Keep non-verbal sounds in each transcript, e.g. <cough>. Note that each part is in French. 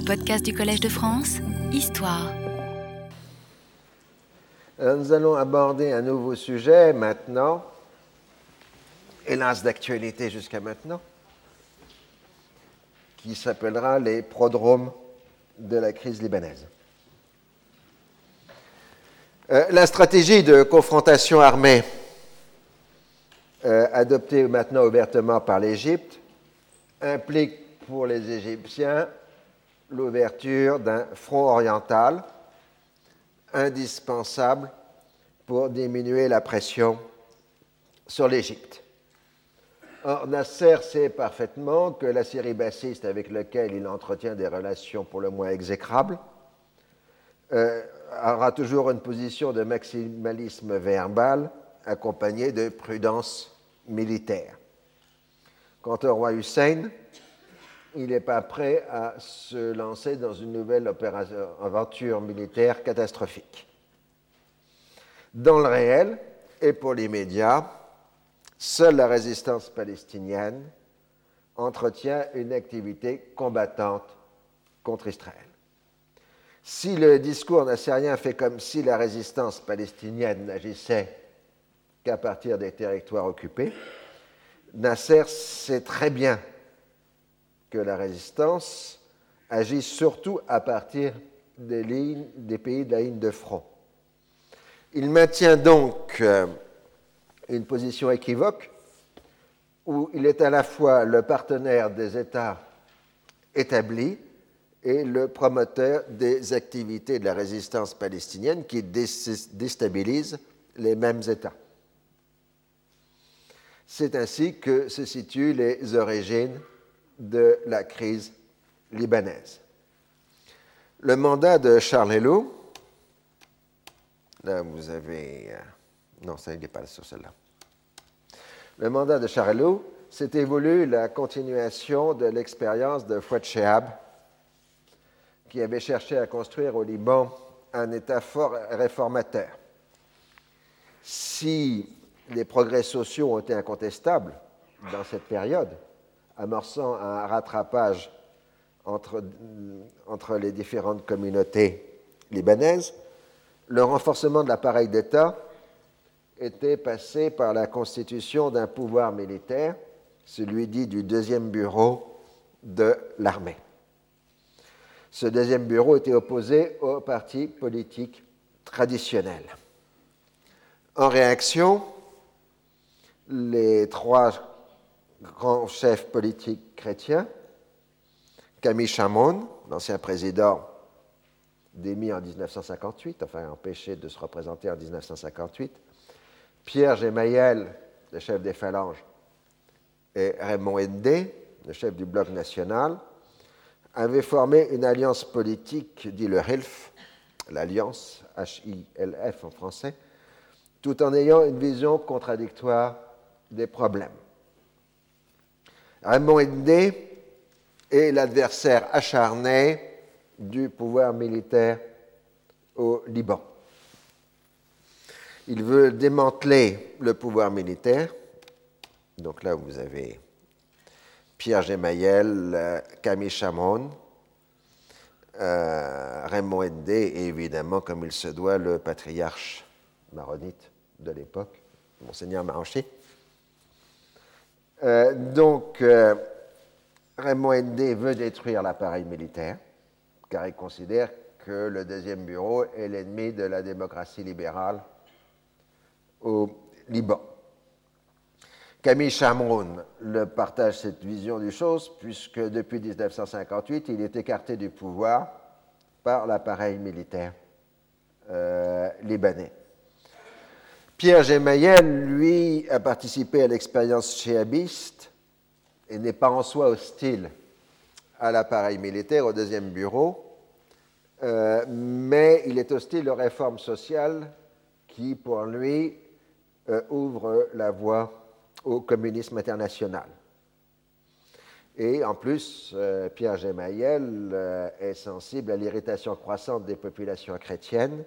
Les podcasts du Collège de France, Histoire. nous allons aborder un nouveau sujet maintenant, hélas d'actualité jusqu'à maintenant, qui s'appellera les prodromes de la crise libanaise. Euh, la stratégie de confrontation armée euh, adoptée maintenant ouvertement par l'Égypte implique pour les Égyptiens l'ouverture d'un front oriental indispensable pour diminuer la pression sur l'Égypte. Or, Nasser sait parfaitement que la Syrie bassiste avec laquelle il entretient des relations pour le moins exécrables euh, aura toujours une position de maximalisme verbal accompagnée de prudence militaire. Quant au roi Hussein, il n'est pas prêt à se lancer dans une nouvelle aventure militaire catastrophique. Dans le réel et pour les médias, seule la résistance palestinienne entretient une activité combattante contre Israël. Si le discours nassérien fait comme si la résistance palestinienne n'agissait qu'à partir des territoires occupés, Nasser sait très bien que la résistance agit surtout à partir des, pays de la ligne de front. Il maintient donc euh, une position équivoque où il est à la fois le partenaire des États établis et le promoteur des activités de la résistance palestinienne qui déstabilisent les mêmes États. C'est ainsi que se situent les origines de la crise libanaise. Le mandat de Charles Hello, là vous avez. Euh, non, ça n'est pas sur celle-là. Le mandat de Charles Hello, c'était voulu la continuation de l'expérience de Fouad Shehab, qui avait cherché à construire au Liban un État fort réformateur. Si les progrès sociaux ont été incontestables dans cette période, amorçant un rattrapage entre, les différentes communautés libanaises, le renforcement de l'appareil d'État était passé par la constitution d'un pouvoir militaire, celui dit du deuxième bureau de l'armée. Ce deuxième bureau était opposé au parti politique traditionnel. En réaction, les trois grand chef politique chrétien, Camille Chamon, l'ancien président démis en 1958, enfin empêché de se représenter en 1958, Pierre Gemayel, le chef des phalanges, et Raymond Ndé, le chef du bloc national, avaient formé une alliance politique, dit le HILF, l'alliance, H-I-L-F en français, tout en ayant une vision contradictoire des problèmes. Raymond Ndé est l'adversaire acharné du pouvoir militaire au Liban. Il veut démanteler le pouvoir militaire. Donc là, vous avez Pierre Gemayel, Camille Chamon, euh, Raymond Ndé et évidemment, comme il se doit, le patriarche maronite de l'époque, Monseigneur Maranché. Euh, donc, euh, Raymond Ndé veut détruire l'appareil militaire, car il considère que le deuxième bureau est l'ennemi de la démocratie libérale au Liban. Camille Chamron le partage cette vision du chose, puisque depuis 1958, il est écarté du pouvoir par l'appareil militaire euh, libanais. Pierre Gemayel, lui, a participé à l'expérience chéabiste et n'est pas en soi hostile à l'appareil militaire, au deuxième bureau, euh, mais il est hostile aux réformes sociales qui, pour lui, euh, ouvrent la voie au communisme international. Et en plus, euh, Pierre Gemayel est sensible à l'irritation croissante des populations chrétiennes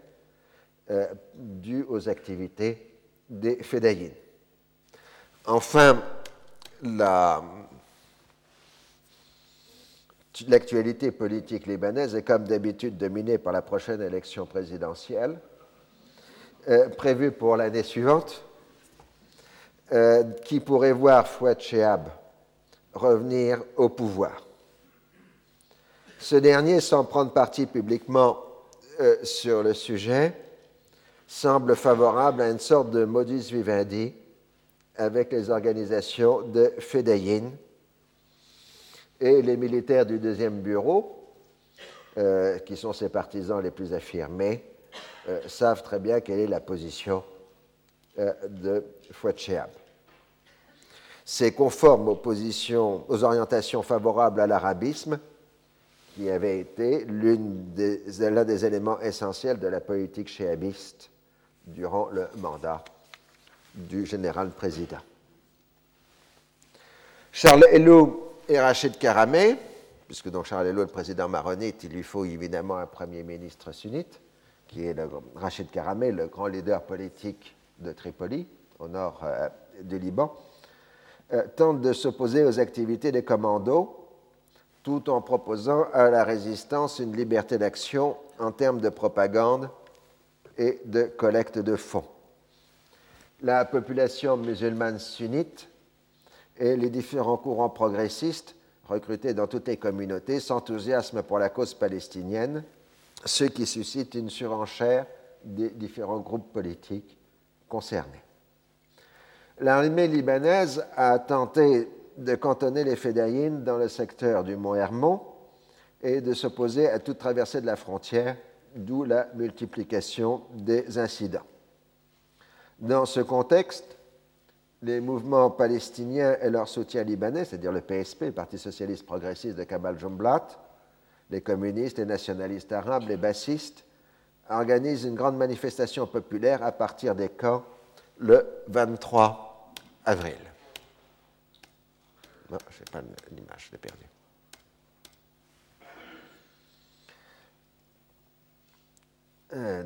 euh, dû aux activités des fédayines. Enfin, la l'actualité politique libanaise est comme d'habitude dominée par la prochaine élection présidentielle, euh, prévue pour l'année suivante, euh, qui pourrait voir Fouad Chehab revenir au pouvoir. Ce dernier, sans prendre parti publiquement euh, sur le sujet, semble favorable à une sorte de modus vivendi avec les organisations de Fedayin et les militaires du deuxième bureau, euh, qui sont ses partisans les plus affirmés, euh, savent très bien quelle est la position euh, de Fouad. C'est conforme aux, positions, aux orientations favorables à l'arabisme, qui avait été l'un des, des, éléments essentiels de la politique chéabiste durant le mandat du général président. Charles Helou et Rachid Karamé, puisque donc Charles Helou est le président maronite, il lui faut évidemment un premier ministre sunnite, qui est Rachid Karamé, le grand leader politique de Tripoli, au nord euh, du Liban, euh, tente de s'opposer aux activités des commandos, tout en proposant à la résistance une liberté d'action en termes de propagande et de collecte de fonds. La population musulmane sunnite et les différents courants progressistes recrutés dans toutes les communautés s'enthousiasment pour la cause palestinienne, ce qui suscite une surenchère des différents groupes politiques concernés. L'armée libanaise a tenté de cantonner les Fédayines dans le secteur du mont Hermon et de s'opposer à toute traversée de la frontière d'où la multiplication des incidents. Dans ce contexte, les mouvements palestiniens et leur soutien libanais, c'est-à-dire le PSP, le Parti socialiste progressiste de Kamal Jumblat, les communistes, les nationalistes arabes, les bassistes, organisent une grande manifestation populaire à partir des camps le 23 avril. Non, je n'ai pas l'image, je l'ai perdue.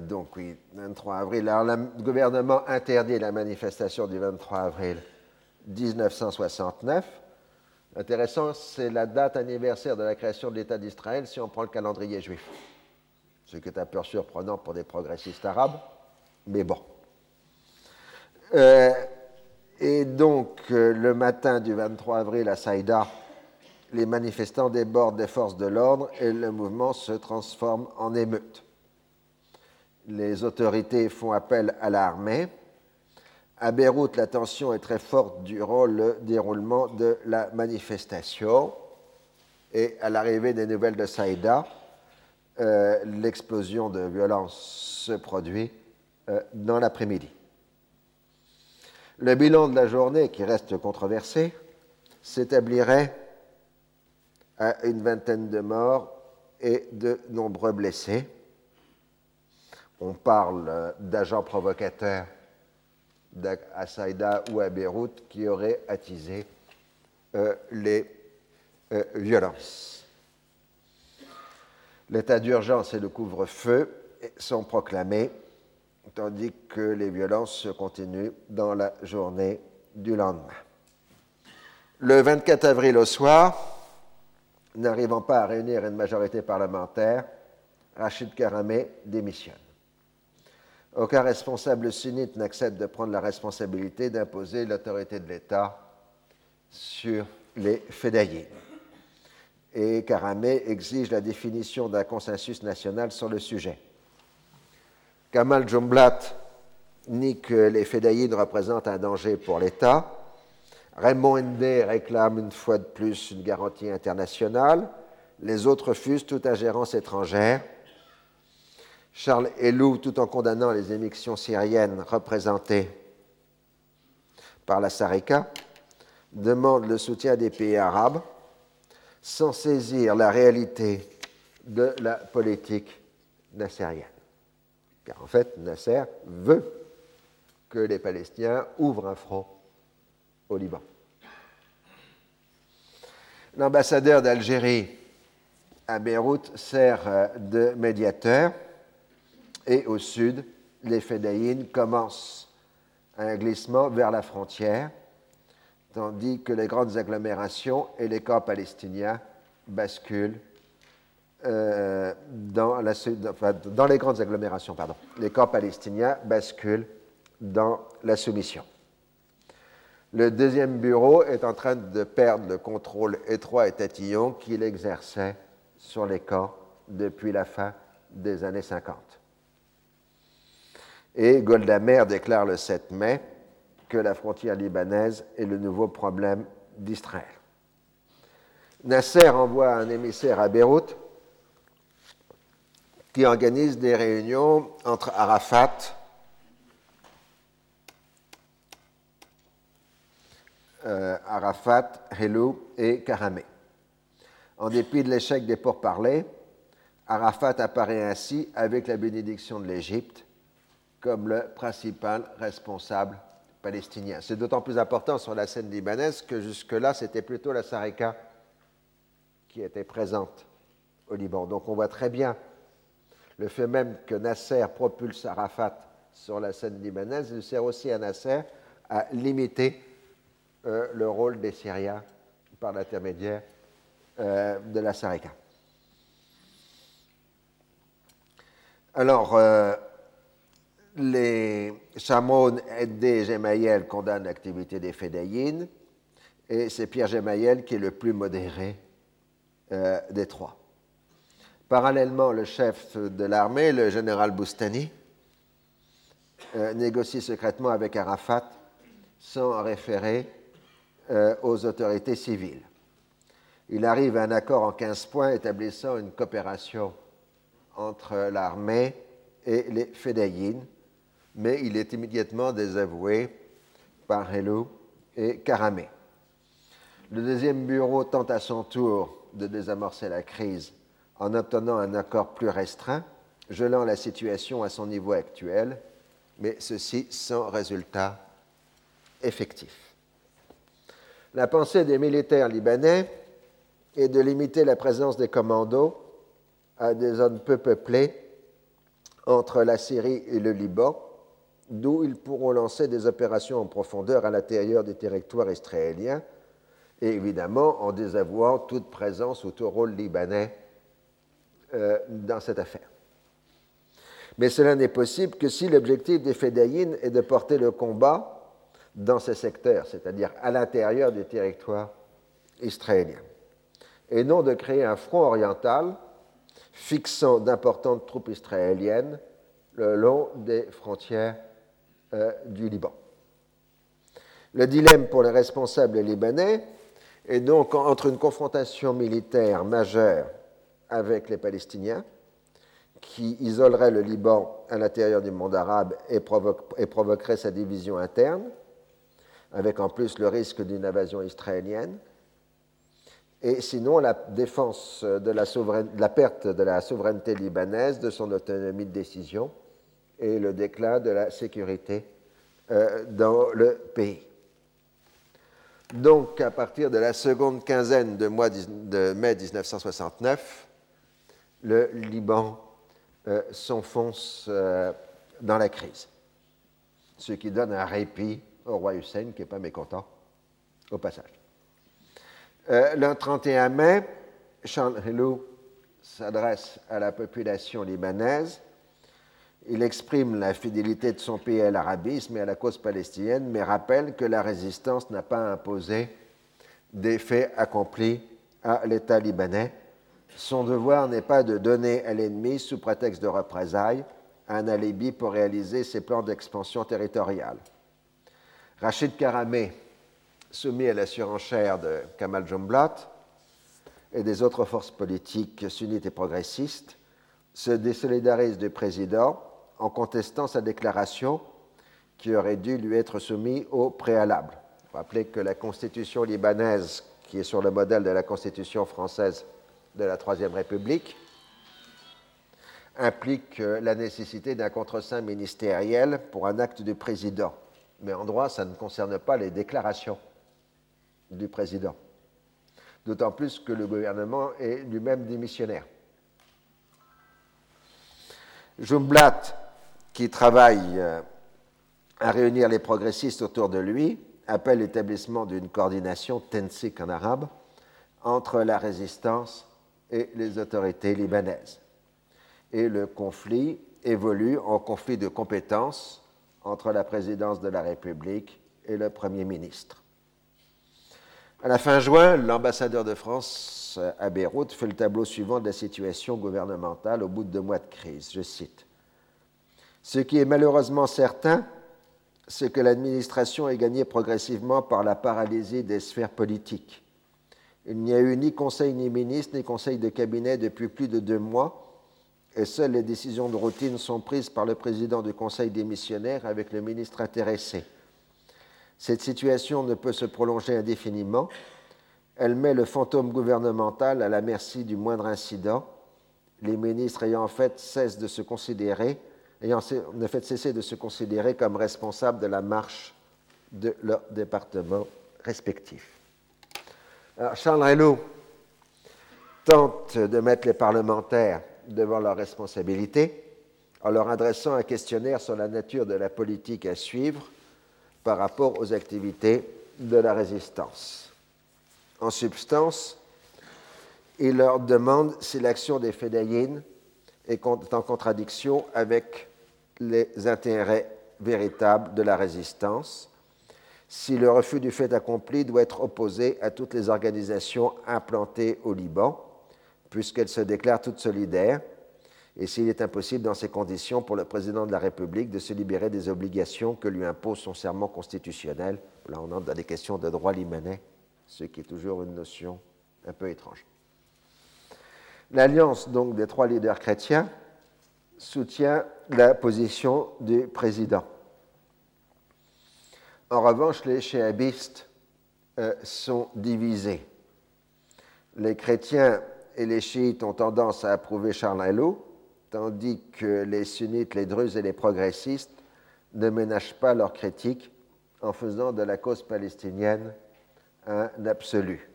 Donc oui, 23 avril. Alors le gouvernement interdit la manifestation du 23 avril 1969. Intéressant, c'est la date anniversaire de la création de l'État d'Israël si on prend le calendrier juif. Ce qui est un peu surprenant pour des progressistes arabes, mais bon. Euh, et donc, euh, le matin du 23 avril à Saïda, les manifestants débordent des forces de l'ordre et le mouvement se transforme en émeute les autorités font appel à l'armée. À Beyrouth, la tension est très forte durant le déroulement de la manifestation. Et à l'arrivée des nouvelles de Saïda, euh, l'explosion de violence se produit euh, dans l'après-midi. Le bilan de la journée, qui reste controversé, s'établirait à une vingtaine de morts et de nombreux blessés on parle d'agents provocateurs à Saïda ou à Beyrouth qui auraient attisé euh, les euh, violences. L'état d'urgence et le couvre-feu sont proclamés, tandis que les violences se continuent dans la journée du lendemain. Le 24 avril au soir, n'arrivant pas à réunir une majorité parlementaire, Rachid Karamé démissionne. Aucun responsable sunnite n'accepte de prendre la responsabilité d'imposer l'autorité de l'État sur les fédayés. Et Karamé exige la définition d'un consensus national sur le sujet. Kamal Jumblat nie que les fédayines représentent un danger pour l'État. Raymond Ndé réclame une fois de plus une garantie internationale. Les autres refusent toute ingérence étrangère Charles Helou, tout en condamnant les émissions syriennes représentées par la Sarika, demande le soutien des pays arabes sans saisir la réalité de la politique nassérienne. Car en fait, Nasser veut que les Palestiniens ouvrent un front au Liban. L'ambassadeur d'Algérie à Beyrouth sert de médiateur et au sud, les Fédayines commencent un glissement vers la frontière, tandis que les grandes agglomérations et les camps palestiniens basculent dans, les grandes agglomérations. Pardon. Les camps palestiniens basculent dans la soumission. Le deuxième bureau est en train de perdre le contrôle étroit et tatillon qu'il exerçait sur les camps depuis la fin des années 50. Et Golda Meir déclare le 7 mai que la frontière libanaise est le nouveau problème d'Israël. Nasser envoie un émissaire à Beyrouth qui organise des réunions entre Arafat, euh, Arafat, Helou et Karamé. En dépit de l'échec des pourparlers, Arafat apparaît ainsi, avec la bénédiction de l'Égypte, comme le principal responsable palestinien. C'est d'autant plus important sur la scène libanaise que jusque-là, c'était plutôt la Sarika qui était présente au Liban. Donc on voit très bien le fait même que Nasser propulse Arafat sur la scène libanaise, il sert aussi à Nasser à limiter euh, le rôle des Syriens par l'intermédiaire euh, de la Sarika. Alors, euh, les Chamon, Eddé Gemayel condamnent l'activité des Fédayines, et c'est Pierre Gemayel qui est le plus modéré euh, des trois. Parallèlement, le chef de l'armée, le général Boustani, euh, négocie secrètement avec Arafat sans référer euh, aux autorités civiles. Il arrive à un accord en 15 points établissant une coopération entre l'armée et les Fédayines mais il est immédiatement désavoué par Hello et Karamé. Le deuxième bureau tente à son tour de désamorcer la crise en obtenant un accord plus restreint, gelant la situation à son niveau actuel, mais ceci sans résultat effectif. La pensée des militaires libanais est de limiter la présence des commandos à des zones peu peuplées entre la Syrie et le Liban, d'où ils pourront lancer des opérations en profondeur à l'intérieur des territoires israéliens, et évidemment en désavouant toute présence ou tout rôle libanais euh, dans cette affaire. Mais cela n'est possible que si l'objectif des Fédayines est de porter le combat dans ces secteurs, c'est-à-dire à, l'intérieur des territoires israéliens, et non de créer un front oriental fixant d'importantes troupes israéliennes le long des frontières euh, du Liban. Le dilemme pour les responsables libanais est donc entre une confrontation militaire majeure avec les Palestiniens, qui isolerait le Liban à l'intérieur du monde arabe et, provoquerait sa division interne, avec en plus le risque d'une invasion israélienne, et sinon la défense de la, la perte de la souveraineté libanaise, de son autonomie de décision, et le déclin de la sécurité euh, dans le pays. Donc, à partir de la seconde quinzaine de, mois de mai 1969, le Liban euh, s'enfonce euh, dans la crise, ce qui donne un répit au roi Hussein, qui n'est pas mécontent au passage. le 31 mai, Charles Helou s'adresse à la population libanaise il exprime la fidélité de son pays à l'arabisme et à la cause palestinienne, mais rappelle que la résistance n'a pas imposé des faits accomplis à l'État libanais. Son devoir n'est pas de donner à l'ennemi, sous prétexte de représailles, un alibi pour réaliser ses plans d'expansion territoriale. Rachid Karamé, soumis à la surenchère de Kamal Jumblat et des autres forces politiques sunnites et progressistes, se désolidarise du président en contestant sa déclaration qui aurait dû lui être soumise au préalable. Rappelez que la constitution libanaise, qui est sur le modèle de la constitution française de la Troisième République, implique la nécessité d'un contreseing ministériel pour un acte du président. Mais en droit, ça ne concerne pas les déclarations du président. D'autant plus que le gouvernement est lui-même démissionnaire. Jumblat qui travaille euh, à réunir les progressistes autour de lui, appelle l'établissement d'une coordination, tensik en arabe, entre la résistance et les autorités libanaises. et le conflit évolue en conflit de compétences entre la présidence de la République et le Premier ministre. À la fin juin, l'ambassadeur de France à Beyrouth fait le tableau suivant de la situation gouvernementale au bout de deux mois de crise. Je cite Ce qui est malheureusement certain, c'est que l'administration est gagnée progressivement par la paralysie des sphères politiques. Il n'y a eu ni conseil ni ministre ni conseil de cabinet depuis plus de deux mois et seules les décisions de routine sont prises par le président du conseil démissionnaire avec le ministre intéressé. Cette situation ne peut se prolonger indéfiniment. Elle met le fantôme gouvernemental à la merci du moindre incident, les ministres ayant en fait, cesse de se considérer, ayant en fait cessé de se considérer comme responsables de la marche de leur département respectif. Charles Reynaud tente de mettre les parlementaires devant leurs responsabilités en leur adressant un questionnaire sur la nature de la politique à suivre par rapport aux activités de la résistance. En substance, il leur demande si l'action des fédayines est en contradiction avec les intérêts véritables de la résistance, si le refus du fait accompli doit être opposé à toutes les organisations implantées au Liban, puisqu'elles se déclarent toutes solidaires, et s'il est impossible dans ces conditions pour le président de la République de se libérer des obligations que lui impose son serment constitutionnel. Là, on entre dans des questions de droit libanais, ce qui est toujours une notion un peu étrange. L'alliance donc des trois leaders chrétiens soutient la position du président. En revanche, les chéabistes euh, sont divisés. Les chrétiens et les chiites ont tendance à approuver Charles Hello, tandis que les sunnites, les druzes et les progressistes ne ménagent pas leur critique en faisant de la cause palestinienne un absolu.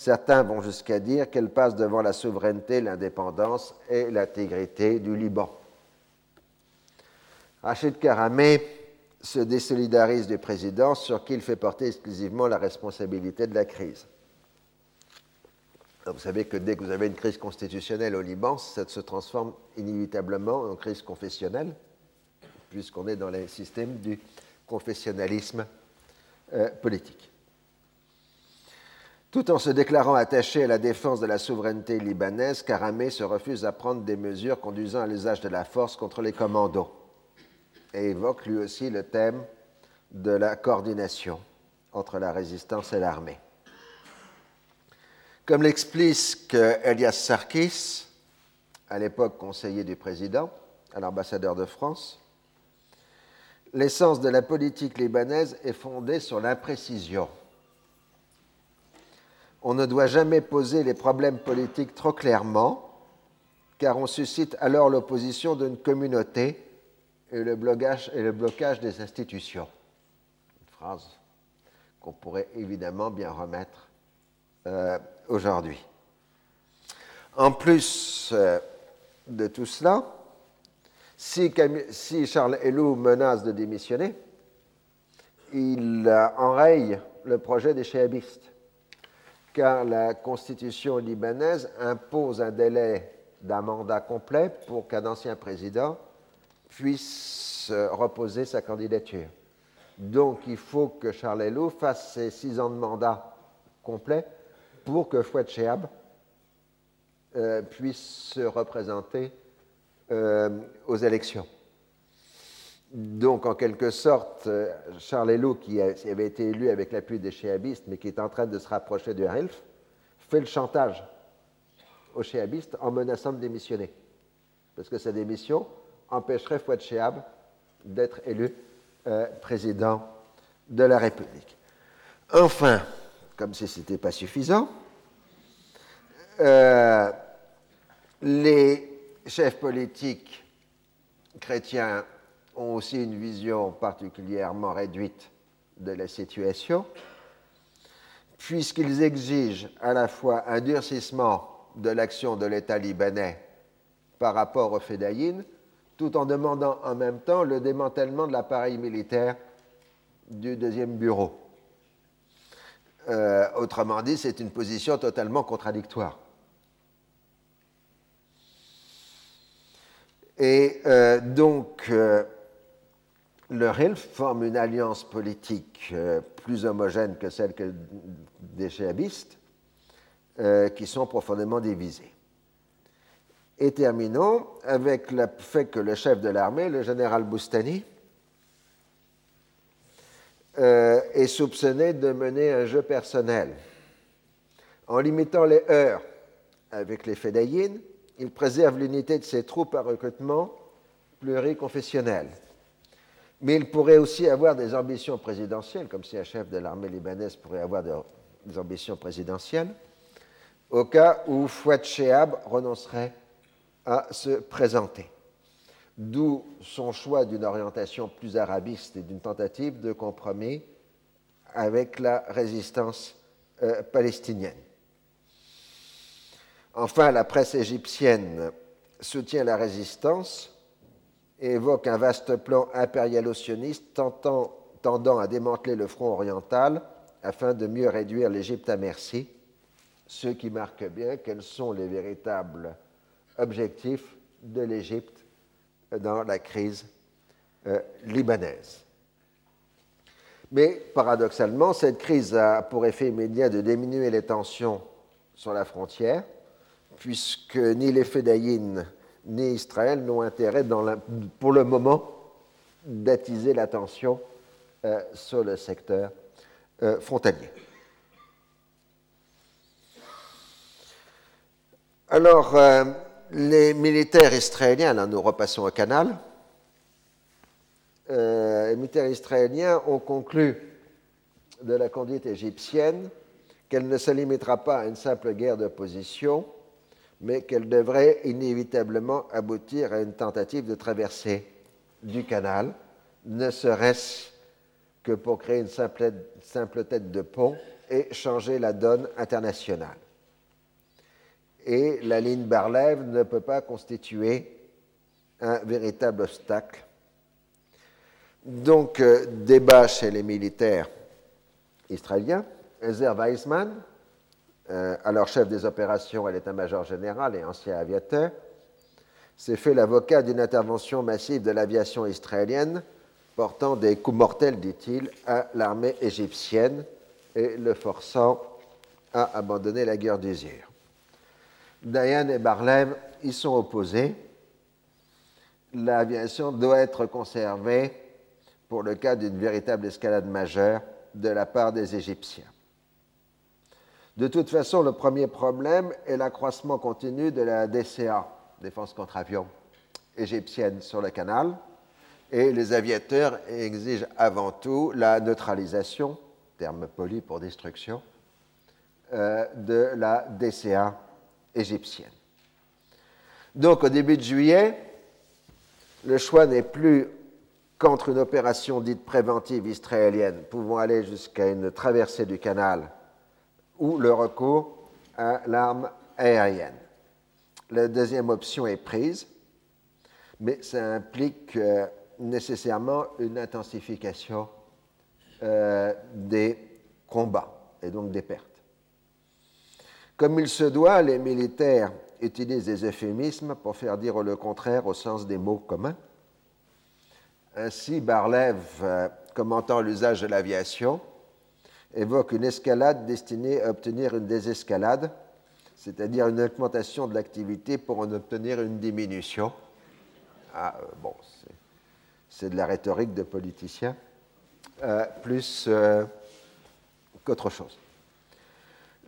Certains vont jusqu'à dire qu'elle passe devant la souveraineté, l'indépendance et l'intégrité du Liban. Rachid Karamé se désolidarise du président sur qui il fait porter exclusivement la responsabilité de la crise vous savez que dès que vous avez une crise constitutionnelle au Liban, ça se transforme inévitablement en crise confessionnelle, puisqu'on est dans le système du confessionnalisme euh, politique. Tout en se déclarant attaché à la défense de la souveraineté libanaise, Karamé se refuse à prendre des mesures conduisant à l'usage de la force contre les commandos et évoque lui aussi le thème de la coordination entre la résistance et l'armée. Comme l'explique Elias Sarkis, à l'époque conseiller du président, à l'ambassadeur de France, l'essence de la politique libanaise est fondée sur l'imprécision. On ne doit jamais poser les problèmes politiques trop clairement, car on suscite alors l'opposition d'une communauté et le, blocage, des institutions. Une phrase qu'on pourrait évidemment bien remettre euh, aujourd'hui. En plus euh, de tout cela, si, Charles Helou menace de démissionner, il enraye le projet des chéabistes, car la constitution libanaise impose un délai d'un mandat complet pour qu'un ancien président puisse reposer sa candidature. Donc il faut que Charles Helou fasse ses six ans de mandat complet pour que Fouad Chehab euh, puisse se représenter euh, aux élections. Donc, en quelque sorte, euh, Charles Hello, qui avait été élu avec l'appui des chéabistes, mais qui est en train de se rapprocher du RILF, fait le chantage aux chéabistes en menaçant de démissionner. Parce que sa démission empêcherait Fouad Chehab d'être élu président de la République. Enfin, comme si ce n'était pas suffisant, euh, les chefs politiques chrétiens ont aussi une vision particulièrement réduite de la situation, puisqu'ils exigent à la fois un durcissement de l'action de l'État libanais par rapport aux fédayines, tout en demandant en même temps le démantèlement de l'appareil militaire du deuxième bureau. Euh, autrement dit, c'est une position totalement contradictoire. Et euh, donc, euh, le RILF forme une alliance politique euh, plus homogène que celle des chéabistes, qui sont profondément divisés. Et terminons avec le fait que le chef de l'armée, le général Boustani, est soupçonné de mener un jeu personnel. En limitant les heures avec les fédayines, il préserve l'unité de ses troupes à recrutement pluriconfessionnel. Mais il pourrait aussi avoir des ambitions présidentielles, comme si un chef de l'armée libanaise pourrait avoir des ambitions présidentielles, au cas où Fouad Chehab renoncerait à se présenter. D'où son choix d'une orientation plus arabiste et d'une tentative de compromis avec la résistance euh, palestinienne. Enfin, la presse égyptienne soutient la résistance évoque un vaste plan impérialo-sioniste tendant à démanteler le front oriental afin de mieux réduire l'Égypte à merci, ce qui marque bien quels sont les véritables objectifs de l'Égypte dans la crise euh, libanaise. Mais paradoxalement, cette crise a pour effet immédiat de diminuer les tensions sur la frontière, puisque ni les Fédayines ni Israël n'ont intérêt, pour le moment, d'attiser l'attention euh, sur le secteur euh, frontalier. Alors, euh, les militaires israéliens, là nous repassons au canal, les militaires israéliens ont conclu de la conduite égyptienne qu'elle ne se limitera pas à une simple guerre de position, mais qu'elle devrait inévitablement aboutir à une tentative de traversée du canal, ne serait-ce que pour créer une simple, tête de pont et changer la donne internationale. Et la ligne Barlève ne peut pas constituer un véritable obstacle. Donc, euh, débat chez les militaires israéliens. Ezer Weizmann, euh, alors chef des opérations à l'état-major général et ancien aviateur, s'est fait l'avocat d'une intervention massive de l'aviation israélienne portant des coups mortels, dit-il, à l'armée égyptienne et le forçant à abandonner la guerre d'usure. Dayan et Barlem y sont opposés. L'aviation doit être conservée pour le cas d'une véritable escalade majeure de la part des Égyptiens. De toute façon, le premier problème est l'accroissement continu de la DCA, défense contre avion égyptienne sur le canal, et les aviateurs exigent avant tout la neutralisation, terme poli pour destruction, euh, de la DCA égyptienne. Donc au début de juillet, le choix n'est plus qu'entre une opération dite préventive israélienne pouvant aller jusqu'à une traversée du canal ou le recours à l'arme aérienne. La deuxième option est prise, mais ça implique euh, nécessairement une intensification euh, des combats et donc des pertes. Comme il se doit, les militaires utilisent des euphémismes pour faire dire le contraire au sens des mots communs. Ainsi, Barlev, euh, commentant l'usage de l'aviation, évoque une escalade destinée à obtenir une désescalade, c'est-à-dire une augmentation de l'activité pour en obtenir une diminution. Ah, euh, bon, c'est de la rhétorique de politicien, euh, plus euh, qu'autre chose.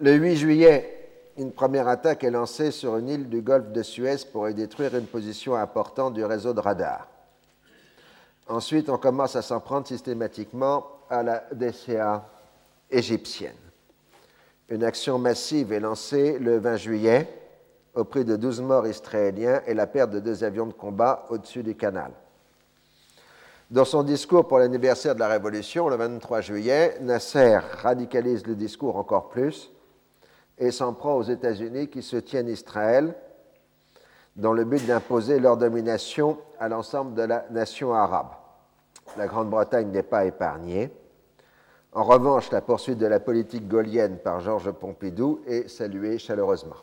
Le 8 juillet, une première attaque est lancée sur une île du golfe de Suez pour y détruire une position importante du réseau de radar. Ensuite, on commence à s'en prendre systématiquement à la DCA égyptienne. Une action massive est lancée le 20 juillet au prix de 12 morts israéliens et la perte de deux avions de combat au-dessus du canal. Dans son discours pour l'anniversaire de la Révolution, le 23 juillet, Nasser radicalise le discours encore plus et s'en prend aux États-Unis qui soutiennent Israël dans le but d'imposer leur domination à l'ensemble de la nation arabe. La Grande-Bretagne n'est pas épargnée. En revanche, la poursuite de la politique gaulienne par Georges Pompidou est saluée chaleureusement.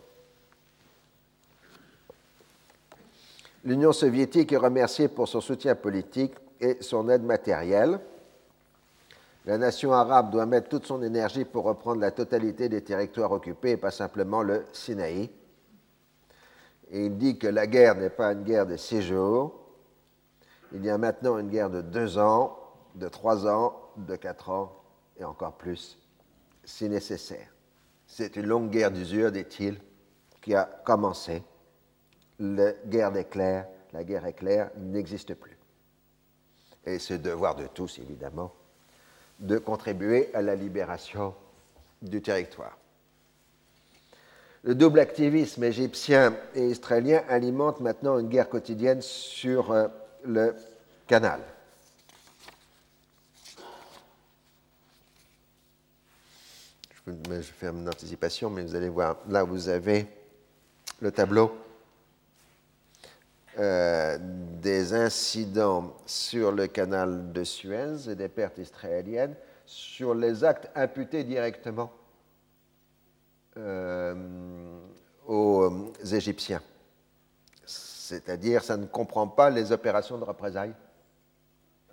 L'Union soviétique est remerciée pour son soutien politique et son aide matérielle. La nation arabe doit mettre toute son énergie pour reprendre la totalité des territoires occupés et pas simplement le Sinaï. Et il dit que la guerre n'est pas une guerre de six jours. Il y a maintenant une guerre de deux ans, de trois ans, de quatre ans et encore plus, si nécessaire. C'est une longue guerre d'usure, dit-il, qui a commencé. La guerre d'éclair, la guerre éclair n'existe plus. Et c'est devoir de tous, évidemment, de contribuer à la libération du territoire. Le double activisme égyptien et israélien alimente maintenant une guerre quotidienne sur euh, le canal. Je vais faire une anticipation, mais vous allez voir, là vous avez le tableau euh, des incidents sur le canal de Suez et des pertes israéliennes sur les actes imputés directement euh, aux Égyptiens. C'est-à-dire, ça ne comprend pas les opérations de représailles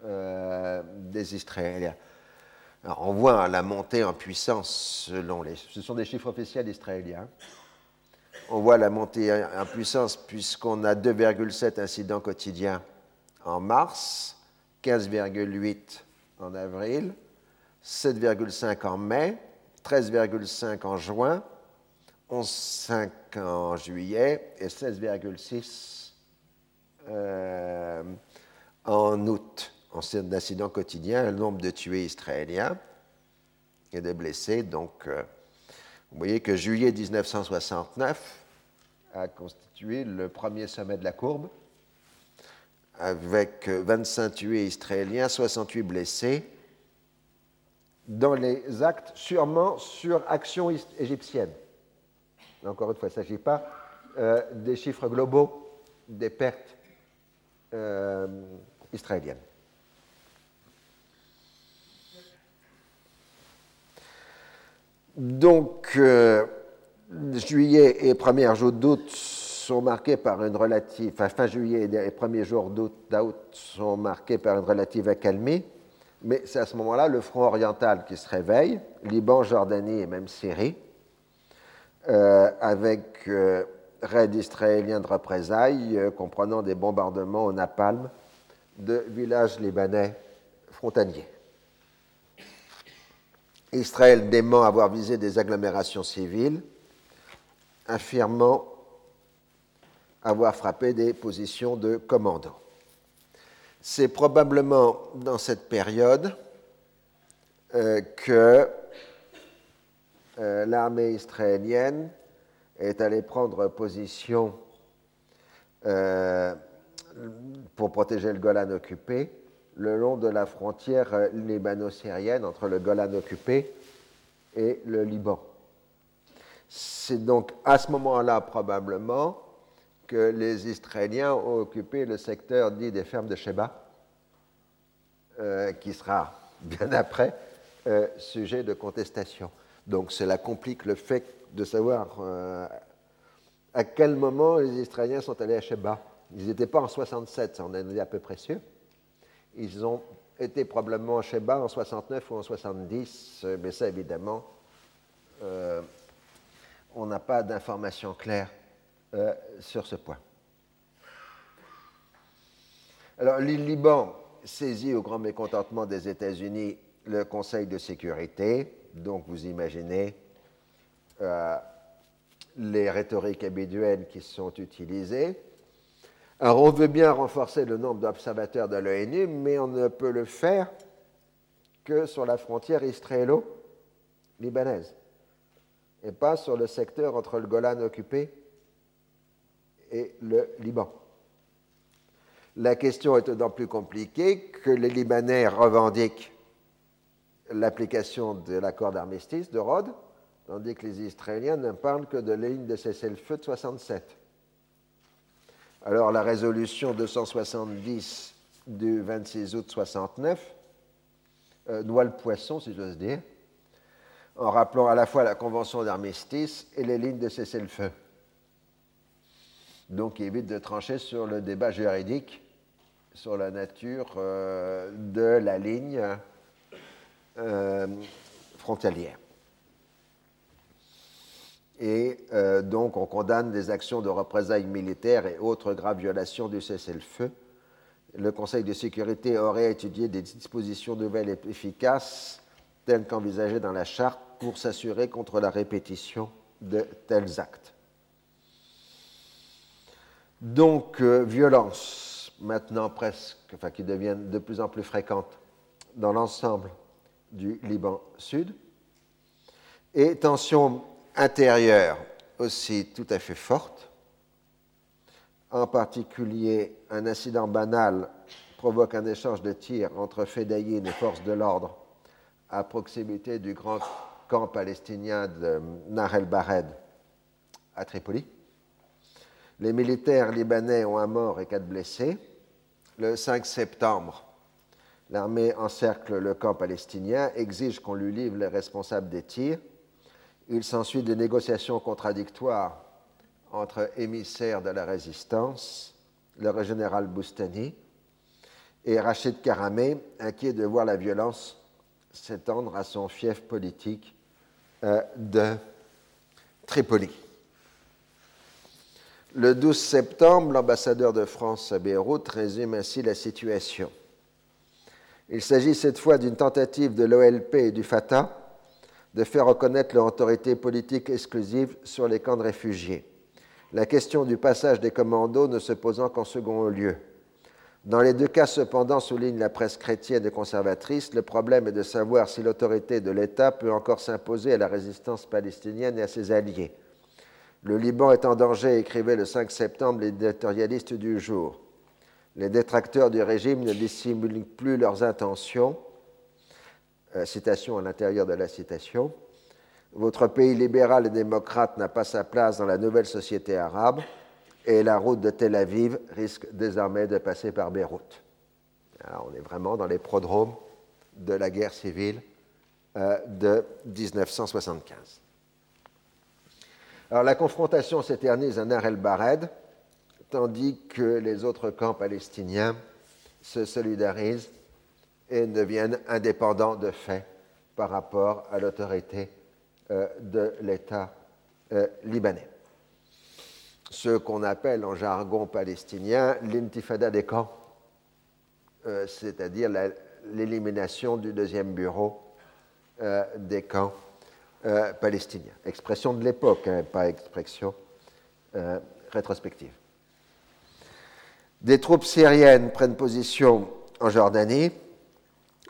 euh, des Israéliens. Alors, on voit la montée en puissance selon les. Ce sont des chiffres officiels israéliens on voit la montée en puissance puisqu'on a 2,7 incidents quotidiens en mars, 15,8 en avril, 7,5 en mai, 13,5 en juin, 11,5 en juillet et 16,6 euh, en août en incidents quotidiens, le nombre de tués israéliens et de blessés. Donc, euh, vous voyez que juillet 1969 a constitué le premier sommet de la courbe, avec 25 tués israéliens, 68 blessés, dans les actes sûrement sur action égyptienne. Encore une fois, il ne s'agit pas euh, des chiffres globaux des pertes euh, israéliennes. Donc, euh, juillet et premiers jours d'août sont marqués par une relative, fin juillet et les premiers jours d'août sont marqués par une relative accalmie, mais c'est à ce moment-là le front oriental qui se réveille, Liban, Jordanie et même Syrie, euh, avec euh, raids israéliens de représailles comprenant des bombardements au napalm de villages libanais frontaliers. Israël dément avoir visé des agglomérations civiles, affirmant avoir frappé des positions de commando. C'est probablement dans cette période euh, que euh, l'armée israélienne est allée prendre position euh, pour protéger le Golan occupé le long de la frontière euh, libano-syrienne entre le Golan occupé et le Liban. C'est donc à ce moment-là probablement que les Israéliens ont occupé le secteur dit des fermes de Sheba, euh, qui sera <laughs> bien après euh, sujet de contestation. Donc cela complique le fait de savoir à quel moment les Israéliens sont allés à Sheba. Ils n'étaient pas en 67, ça on en est à peu près sûr. Ils ont été probablement chez Sheba en 69 ou en 70, euh, mais ça évidemment, euh, on n'a pas d'informations claires euh, sur ce point. Alors, l'île Liban saisit au grand mécontentement des États-Unis le Conseil de sécurité, donc vous imaginez les rhétoriques habituelles qui sont utilisées. Alors on veut bien renforcer le nombre d'observateurs de l'ONU, mais on ne peut le faire que sur la frontière israélo-libanaise et pas sur le secteur entre le Golan occupé et le Liban. La question est d'autant plus compliquée que les Libanais revendiquent l'application de l'accord d'armistice de Rhodes, tandis que les Israéliens ne parlent que de la ligne de cessez-le-feu de 67. Alors la résolution 270 du 26 août 69 euh, noie le poisson, si j'ose dire, en rappelant à la fois la convention d'armistice et les lignes de cessez-le-feu. donc évite de trancher sur le débat juridique sur la nature euh, de la ligne euh, frontalière. Et euh, donc on condamne des actions de représailles militaires et autres graves violations du cessez-le-feu. Le Conseil de sécurité aurait étudié des dispositions nouvelles et efficaces telles qu'envisagées dans la charte pour s'assurer contre la répétition de tels actes. Donc, violence maintenant presque, enfin qui deviennent de plus en plus fréquentes dans l'ensemble du Liban Sud, et tensions intérieures aussi tout à fait fortes. En particulier, un incident banal provoque un échange de tirs entre Fedayin et forces de l'ordre à proximité du grand camp palestinien de Nar el-Bared à Tripoli. Les militaires libanais ont un mort et quatre blessés. Le 5 septembre, l'armée encercle le camp palestinien, exige qu'on lui livre les responsables des tirs. Il s'ensuit des négociations contradictoires entre émissaires de la résistance, le général Boustani et Rachid Karamé, inquiet de voir la violence s'étendre à son fief politique euh, de Tripoli. Le 12 septembre, l'ambassadeur de France à Beyrouth résume ainsi la situation. Il s'agit cette fois d'une tentative de l'OLP et du Fatah de faire reconnaître leur autorité politique exclusive sur les camps de réfugiés. La question du passage des commandos ne se posant qu'en second lieu. Dans les deux cas, cependant, souligne la presse chrétienne et conservatrice, le problème est de savoir si l'autorité de l'État peut encore s'imposer à la résistance palestinienne et à ses alliés. Le Liban est en danger, écrivait le 5 septembre l'éditorialiste du jour. Les détracteurs du régime ne dissimulent plus leurs intentions. Euh, citation à l'intérieur de la citation. Votre pays libéral et démocrate n'a pas sa place dans la nouvelle société arabe et la route de Tel Aviv risque désormais de passer par Beyrouth. on est vraiment dans les prodromes de la guerre civile euh, de 1975. Alors la confrontation s'éternise à Nar el-Bared, tandis que les autres camps palestiniens se solidarisent et deviennent indépendants de fait par rapport à l'autorité euh, de l'État euh, libanais. Ce qu'on appelle en jargon palestinien l'intifada des camps, euh, c'est-à-dire l'élimination du deuxième bureau des camps euh, palestinien. Expression de l'époque, hein, pas expression rétrospective. Des troupes syriennes prennent position en Jordanie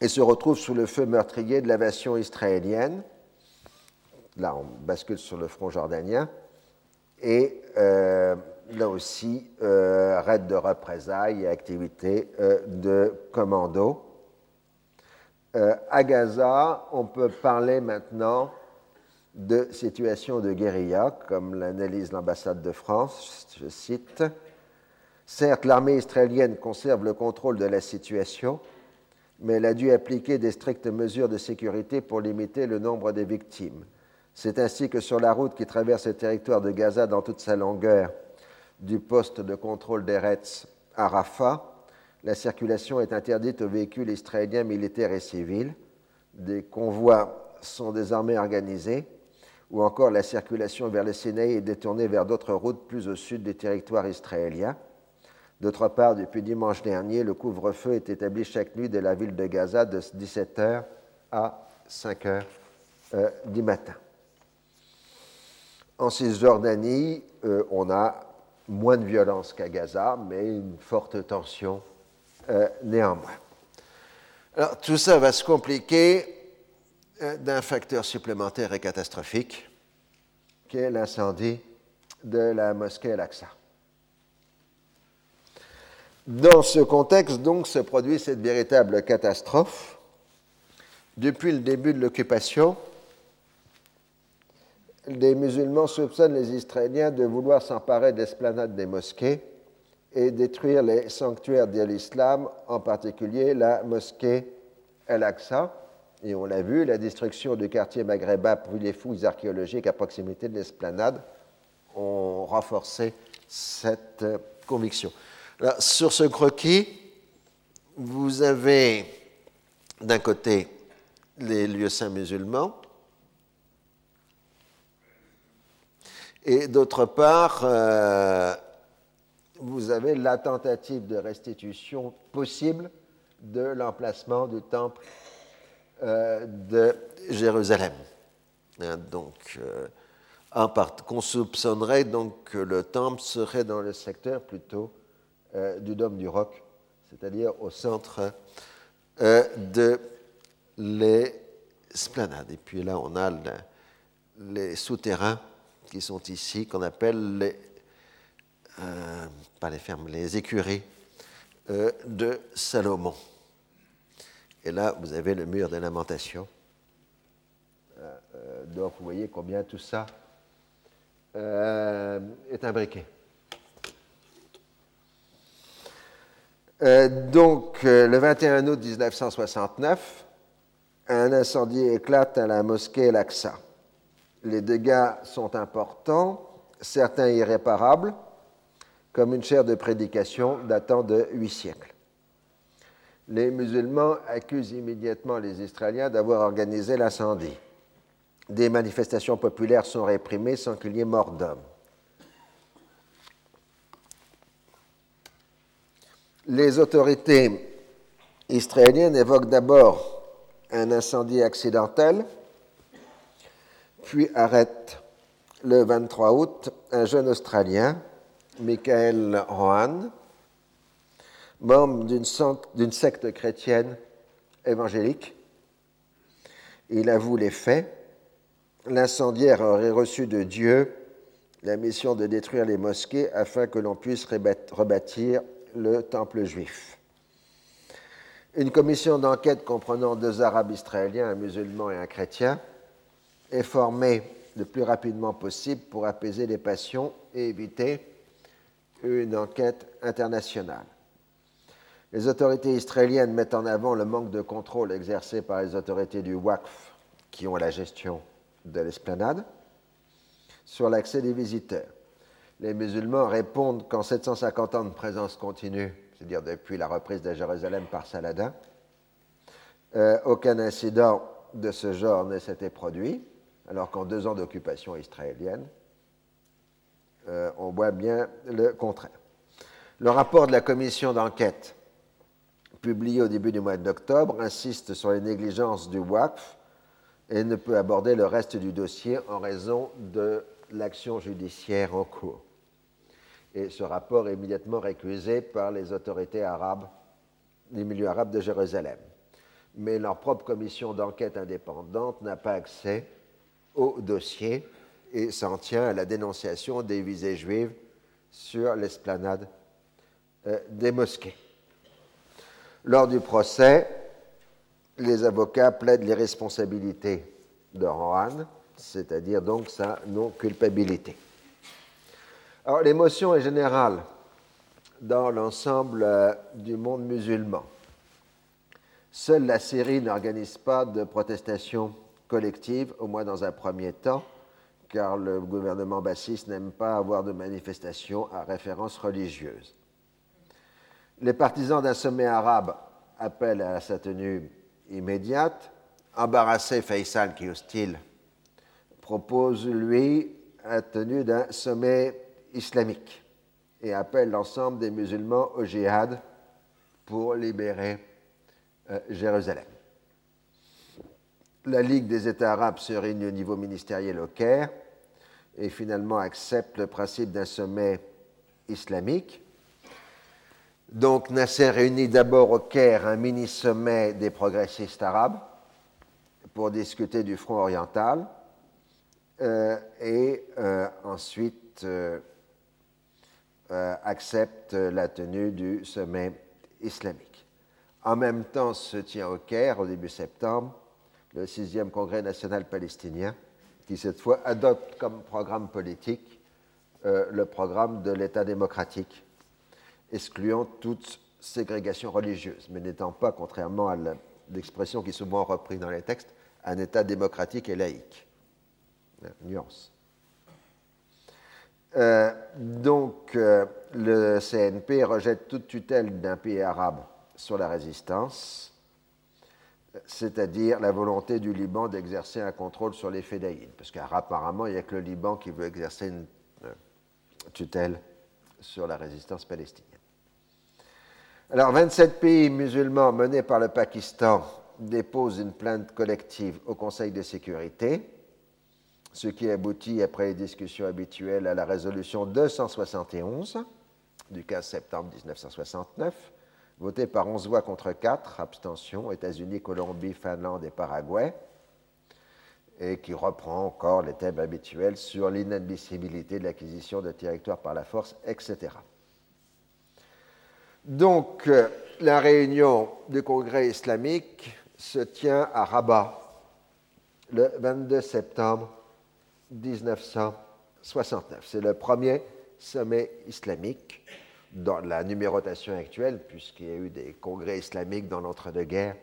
et se retrouvent sous le feu meurtrier de l'invasion israélienne. Là, on bascule sur le front jordanien. Et euh, là aussi, raid de représailles et activités de commando. à Gaza, on peut parler maintenant de situations de guérilla, comme l'analyse l'ambassade de France, je cite. Certes, l'armée israélienne conserve le contrôle de la situation, mais elle a dû appliquer des strictes mesures de sécurité pour limiter le nombre des victimes. C'est ainsi que sur la route qui traverse le territoire de Gaza dans toute sa longueur, du poste de contrôle d'Eretz à Rafah, la circulation est interdite aux véhicules israéliens militaires et civils. Des convois sont désormais organisés ou encore la circulation vers le Sinaï est détournée vers d'autres routes plus au sud des territoires israéliens. D'autre part, depuis dimanche dernier, le couvre-feu est établi chaque nuit de la ville de Gaza de 17h à 5h euh, du matin. En Cisjordanie, euh, on a moins de violence qu'à Gaza, mais une forte tension euh, néanmoins. Alors, tout ça va se compliquer d'un facteur supplémentaire et catastrophique, qui est l'incendie de la mosquée Al-Aqsa. Dans ce contexte, donc, se produit cette véritable catastrophe. Depuis le début de l'occupation, les musulmans soupçonnent les Israéliens de vouloir s'emparer de l'esplanade des mosquées et détruire les sanctuaires de l'islam, en particulier la mosquée Al-Aqsa, et on l'a vu, la destruction du quartier maghrébin puis les fouilles archéologiques à proximité de l'esplanade ont renforcé cette conviction. Sur ce croquis, vous avez d'un côté les lieux saints musulmans et d'autre part, euh, vous avez la tentative de restitution possible de l'emplacement du temple euh, de Jérusalem. Hein, donc, euh, qu'on soupçonnerait donc que le temple serait dans le secteur plutôt du dôme du roc, c'est-à-dire au centre de l'esplanade. Et puis là, on a les souterrains qui sont ici, qu'on appelle les, euh, les fermes, les écuries euh, de Salomon. Et là, vous avez le mur des lamentations. Euh, donc, vous voyez combien tout ça est imbriqué. Donc, le 21 août 1969, un incendie éclate à la mosquée Al-Aqsa. Les dégâts sont importants, certains irréparables, comme une chaire de prédication datant de huit siècles. Les musulmans accusent immédiatement les Israéliens d'avoir organisé l'incendie. Des manifestations populaires sont réprimées sans qu'il y ait mort d'homme. Les autorités israéliennes évoquent d'abord un incendie accidentel, puis arrêtent le 23 août un jeune Australien Michael Rohan, membre d'une secte chrétienne évangélique. Il avoue les faits. L'incendiaire aurait reçu de Dieu la mission de détruire les mosquées afin que l'on puisse rebâtir le temple juif. Une commission d'enquête comprenant deux Arabes israéliens, un musulman et un chrétien, est formée le plus rapidement possible pour apaiser les passions et éviter une enquête internationale. Les autorités israéliennes mettent en avant le manque de contrôle exercé par les autorités du WACF, qui ont la gestion de l'esplanade, sur l'accès des visiteurs. Les musulmans répondent qu'en 750 ans de présence continue, c'est-à-dire depuis la reprise de Jérusalem par Saladin, euh, aucun incident de ce genre ne s'était produit, alors qu'en deux ans d'occupation israélienne, euh, on voit bien le contraire. Le rapport de la commission d'enquête, publié au début du mois d'octobre, insiste sur les négligences du WACF et ne peut aborder le reste du dossier en raison de l'action judiciaire en cours. Et ce rapport est immédiatement récusé par les autorités arabes, les milieux arabes de Jérusalem. Mais leur propre commission d'enquête indépendante n'a pas accès au dossier et s'en tient à la dénonciation des visées juives sur l'esplanade euh, des mosquées. Lors du procès, les avocats plaident les responsabilités de Rohan, c'est-à-dire donc sa non-culpabilité. L'émotion est générale dans l'ensemble euh, du monde musulman. Seule la Syrie n'organise pas de protestation collective, au moins dans un premier temps, car le gouvernement bassiste n'aime pas avoir de manifestations à référence religieuse. Les partisans d'un sommet arabe appellent à sa tenue immédiate. Embarrassé, Faisal, qui est hostile, propose, lui, la tenue d'un sommet islamique et appelle l'ensemble des musulmans au djihad pour libérer euh, Jérusalem. La Ligue des États arabes se réunit au niveau ministériel au Caire et finalement accepte le principe d'un sommet islamique. Donc Nasser réunit d'abord au Caire un mini-sommet des progressistes arabes pour discuter du front oriental euh, et euh, ensuite euh, accepte la tenue du sommet islamique. En même temps se tient au Caire, au début septembre, le sixième congrès national palestinien, qui cette fois adopte comme programme politique euh, le programme de l'État démocratique, excluant toute ségrégation religieuse, mais n'étant pas, contrairement à l'expression qui est souvent reprise dans les textes, un État démocratique et laïque. Nuance. Euh, donc, euh, le CNP rejette toute tutelle d'un pays arabe sur la résistance, c'est-à-dire la volonté du Liban d'exercer un contrôle sur les fédéines, parce qu'apparemment, il n'y a que le Liban qui veut exercer une euh, tutelle sur la résistance palestinienne. Alors, 27 pays musulmans menés par le Pakistan déposent une plainte collective au Conseil de sécurité ce qui aboutit, après les discussions habituelles, à la résolution 271 du 15 septembre 1969, votée par 11 voix contre 4, abstention, États-Unis, Colombie, Finlande et Paraguay, et qui reprend encore les thèmes habituels sur l'inadmissibilité de l'acquisition de territoires par la force, etc. Donc, euh, la réunion du Congrès islamique se tient à Rabat le 22 septembre 1969. C'est le premier sommet islamique dans la numérotation actuelle, puisqu'il y a eu des congrès islamiques dans l'entre-deux-guerres,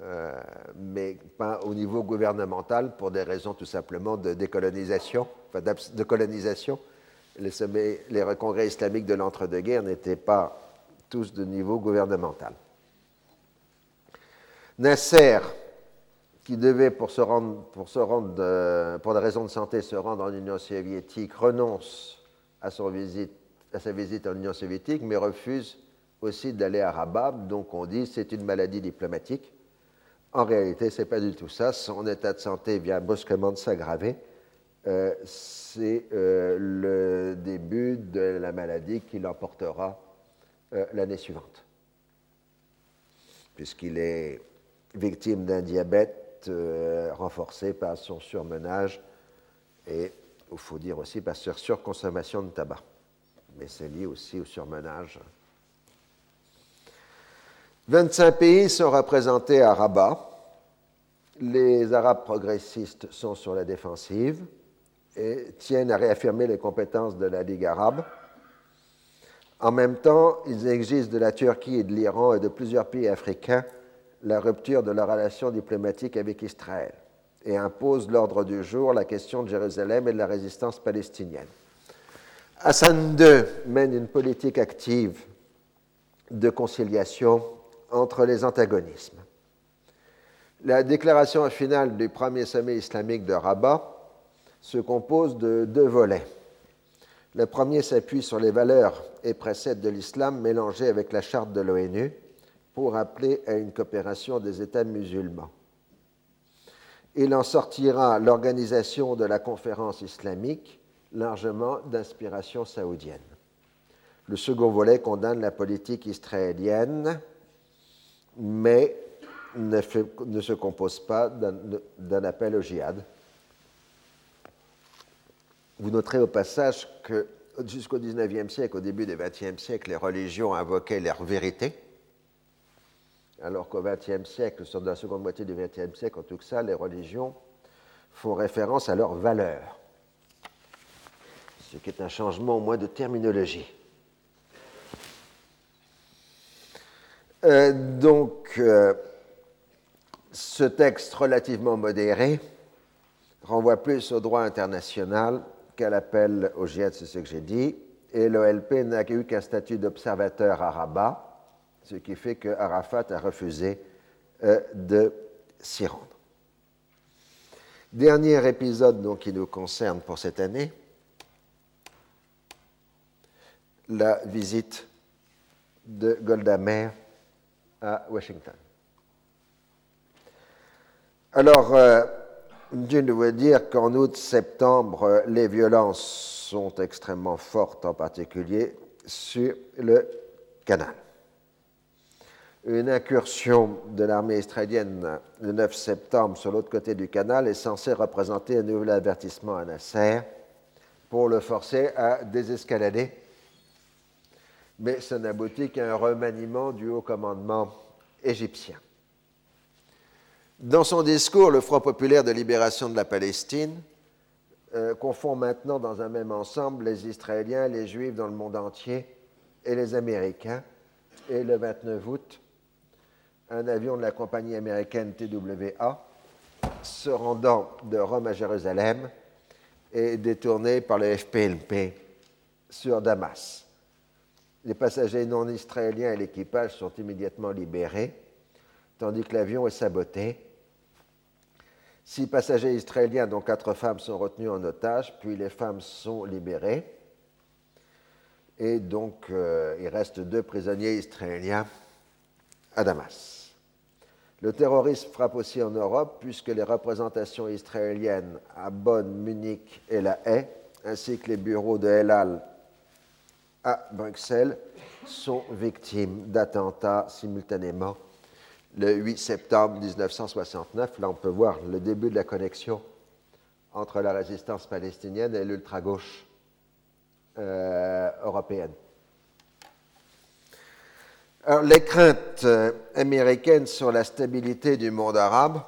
euh, mais pas au niveau gouvernemental pour des raisons tout simplement de décolonisation, enfin de colonisation. Les, les congrès islamiques de l'entre-deux-guerres n'étaient pas tous de niveau gouvernemental. Nasser qui devait, pour, se rendre, rendre pour des raisons de santé, se rendre en Union soviétique, renonce à, sa visite en Union soviétique, mais refuse aussi d'aller à Rabat. Donc on dit c'est une maladie diplomatique. En réalité, ce n'est pas du tout ça. Son état de santé vient brusquement de s'aggraver. Euh, c'est euh, le début de la maladie qui l'emportera euh, l'année suivante, puisqu'il est victime d'un diabète euh, renforcé par son surmenage et, il faut dire aussi, par sa surconsommation de tabac. Mais c'est lié aussi au surmenage. 25 pays sont représentés à Rabat. Les Arabes progressistes sont sur la défensive et tiennent à réaffirmer les compétences de la Ligue arabe. En même temps, ils exigent de la Turquie et de l'Iran et de plusieurs pays africains la rupture de la relation diplomatique avec Israël et impose l'ordre du jour la question de Jérusalem et de la résistance palestinienne. Hassan II mène une politique active de conciliation entre les antagonismes. La déclaration finale du premier sommet islamique de Rabat se compose de deux volets. Le premier s'appuie sur les valeurs et précèdes de l'islam mélangées avec la charte de l'ONU pour appeler à une coopération des États musulmans. Il en sortira l'organisation de la conférence islamique, largement d'inspiration saoudienne. Le second volet condamne la politique israélienne, mais ne, se compose pas d'un appel au djihad. Vous noterez au passage que jusqu'au XIXe siècle, au début du XXe siècle, les religions invoquaient leur vérité, alors qu'au XXe siècle, sur la seconde moitié du XXe siècle, en tout cas, les religions font référence à leurs valeurs, ce qui est un changement au moins de terminologie. Euh, donc, euh, ce texte relativement modéré renvoie plus au droit international qu'à l'appel au GIED, c'est ce que j'ai dit, et l'OLP n'a eu qu'un statut d'observateur à Rabat ce qui fait que Arafat a refusé euh, de s'y rendre. Dernier épisode donc, qui nous concerne pour cette année, la visite de Golda Meir à Washington. Alors, euh, je dois dire qu'en août-septembre, les violences sont extrêmement fortes, en particulier sur le canal une incursion de l'armée israélienne le 9 septembre sur l'autre côté du canal est censée représenter un nouvel avertissement à Nasser pour le forcer à désescalader. Mais ça n'aboutit qu'à un remaniement du haut commandement égyptien. Dans son discours, le Front populaire de libération de la Palestine euh, confond maintenant dans un même ensemble les Israéliens, les Juifs dans le monde entier et les Américains. Et le 29 août, un avion de la compagnie américaine TWA se rendant de Rome à Jérusalem est détourné par le FPLP sur Damas. Les passagers non israéliens et l'équipage sont immédiatement libérés, tandis que l'avion est saboté. Six passagers israéliens, dont quatre femmes, sont retenus en otage, puis les femmes sont libérées. Et donc, euh, il reste deux prisonniers israéliens à Damas. Le terrorisme frappe aussi en Europe, puisque les représentations israéliennes à Bonn, Munich et La Haye, ainsi que les bureaux de El Al à Bruxelles, sont victimes d'attentats simultanément le 8 septembre 1969. Là, on peut voir le début de la connexion entre la résistance palestinienne et l'ultra-gauche euh, européenne. Les craintes euh, américaines sur la stabilité du monde arabe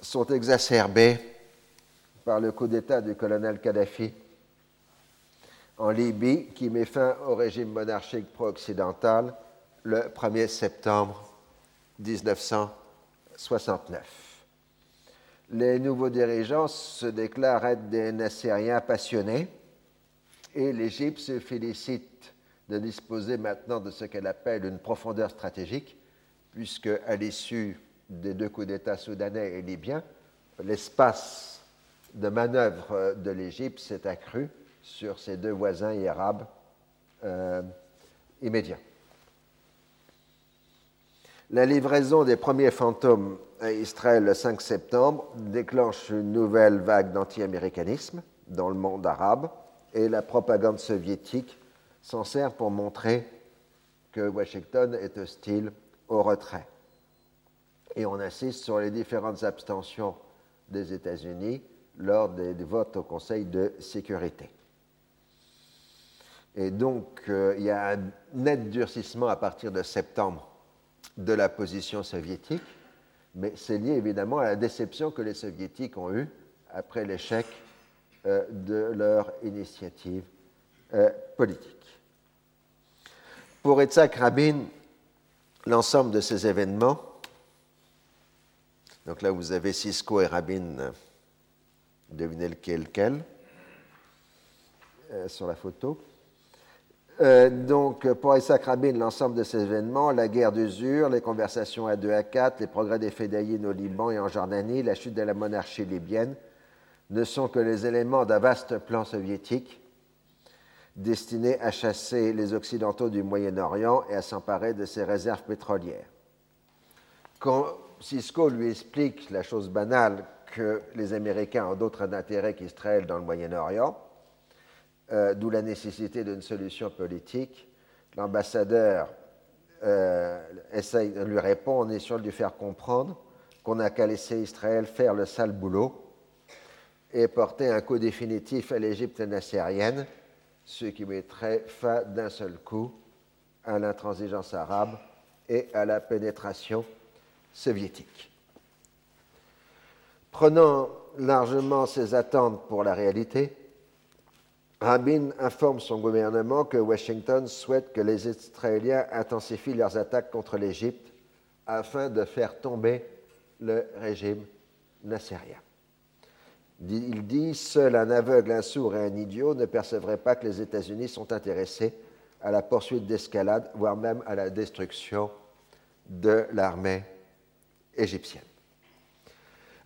sont exacerbées par le coup d'État du colonel Kadhafi en Libye qui met fin au régime monarchique pro-occidental le 1er septembre 1969. Les nouveaux dirigeants se déclarent être des Nassériens passionnés et l'Égypte se félicite de disposer maintenant de ce qu'elle appelle une profondeur stratégique, puisque à l'issue des deux coups d'État soudanais et libyens, l'espace de manœuvre de l'Égypte s'est accru sur ses deux voisins arabes euh, immédiats. La livraison des premiers fantômes à Israël le 5 septembre déclenche une nouvelle vague d'anti-américanisme dans le monde arabe et la propagande soviétique s'en sert pour montrer que Washington est hostile au retrait. Et on insiste sur les différentes abstentions des États-Unis lors des votes au Conseil de sécurité. Et donc, euh, il y a un net durcissement à partir de septembre de la position soviétique, mais c'est lié évidemment à la déception que les soviétiques ont eue après l'échec euh, de leur initiative euh, politique. Pour Itzhak Rabin, l'ensemble de ces événements, donc là vous avez Cisco et Rabin, euh, devinez lequel, lequel sur la photo, euh, donc, pour Isaac Rabin, l'ensemble de ces événements, la guerre d'usure, les conversations à 2 à 4, les progrès des fédéines au Liban et en Jordanie, la chute de la monarchie libyenne, ne sont que les éléments d'un vaste plan soviétique destiné à chasser les Occidentaux du Moyen-Orient et à s'emparer de ses réserves pétrolières. Quand Cisco lui explique la chose banale que les Américains ont d'autres intérêts qu'Israël dans le Moyen-Orient, euh, d'où la nécessité d'une solution politique. L'ambassadeur euh, de lui répondre en essayant de lui faire comprendre qu'on n'a qu'à laisser Israël faire le sale boulot et porter un coup définitif à l'Égypte nassérienne, ce qui mettrait fin d'un seul coup à l'intransigeance arabe et à la pénétration soviétique. Prenant largement ses attentes pour la réalité, Rabin informe son gouvernement que Washington souhaite que les Israéliens intensifient leurs attaques contre l'Égypte afin de faire tomber le régime nassérien. Il dit Seul un aveugle, un sourd et un idiot ne percevraient pas que les États-Unis sont intéressés à la poursuite d'escalade, voire même à la destruction de l'armée égyptienne.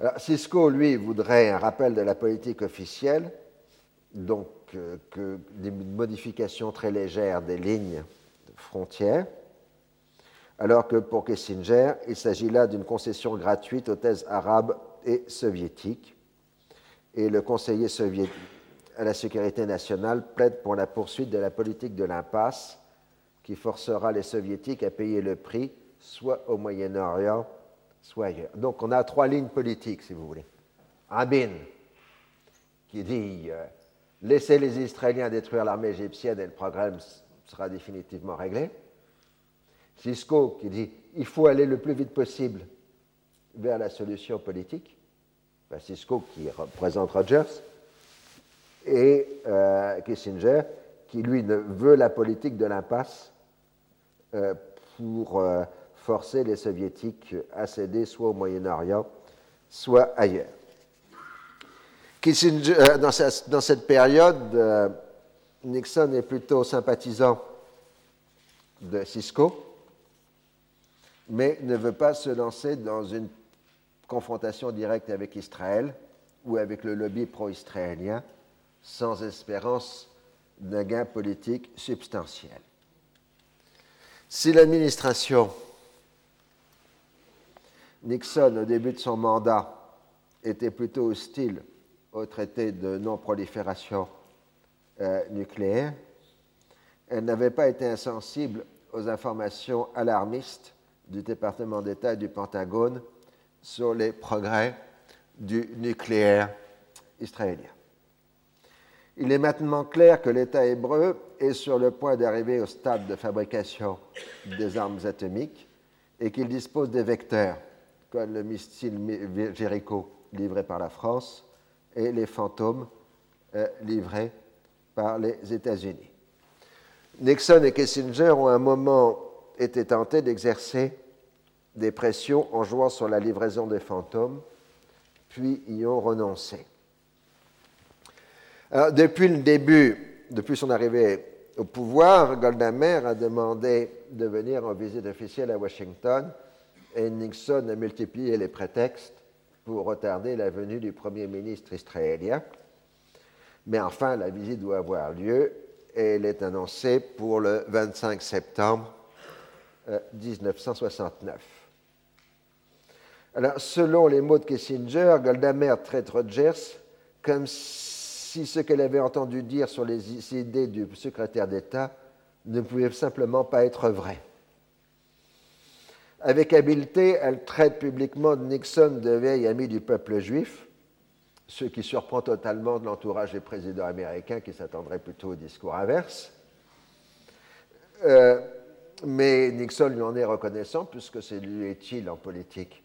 Alors, Cisco, lui, voudrait un rappel de la politique officielle, donc que, des modifications très légères des lignes frontières, alors que pour Kissinger, il s'agit là d'une concession gratuite aux thèses arabes et soviétiques. Et le conseiller soviétique à la sécurité nationale plaide pour la poursuite de la politique de l'impasse qui forcera les soviétiques à payer le prix, soit au Moyen-Orient, soit ailleurs. Donc on a trois lignes politiques, si vous voulez. Rabin, qui dit euh, laisser les Israéliens détruire l'armée égyptienne et le problème sera définitivement réglé. Cisco qui dit il faut aller le plus vite possible vers la solution politique. Ben, Cisco qui représente Rogers et euh, Kissinger qui lui veut la politique de l'impasse euh, pour euh, forcer les soviétiques à céder soit au Moyen-Orient, soit ailleurs. euh, dans, dans, cette période, Nixon est plutôt sympathisant de Cisco, mais ne veut pas se lancer dans une confrontation directe avec Israël ou avec le lobby pro-israélien sans espérance d'un gain politique substantiel. Si l'administration Nixon, au début de son mandat, était plutôt hostile au traité de non-prolifération euh, nucléaire, elle n'avait pas été insensible aux informations alarmistes du département d'État et du Pentagone sur les progrès du nucléaire israélien. Il est maintenant clair que l'État hébreu est sur le point d'arriver au stade de fabrication des armes atomiques et qu'il dispose des vecteurs comme le missile Jericho livré par la France et les fantômes euh, livrés par les États-Unis. Nixon et Kissinger ont un moment été tentés d'exercer des pressions en jouant sur la livraison des fantômes, puis y ont renoncé. depuis le début, depuis son arrivée au pouvoir, Golda Meir a demandé de venir en visite officielle à Washington et Nixon a multiplié les prétextes pour retarder la venue du Premier ministre israélien. Mais enfin, la visite doit avoir lieu et elle est annoncée pour le 25 septembre 1969. Euh, Alors, selon les mots de Kissinger, Golda Meir traite Rogers comme si ce qu'elle avait entendu dire sur les idées du secrétaire d'État ne pouvait simplement pas être vrai. Avec habileté, elle traite publiquement Nixon de vieil ami du peuple juif, ce qui surprend totalement de l'entourage des présidents américains qui s'attendraient plutôt au discours inverse. Euh, mais Nixon lui en est reconnaissant puisque c'est lui est-il en politique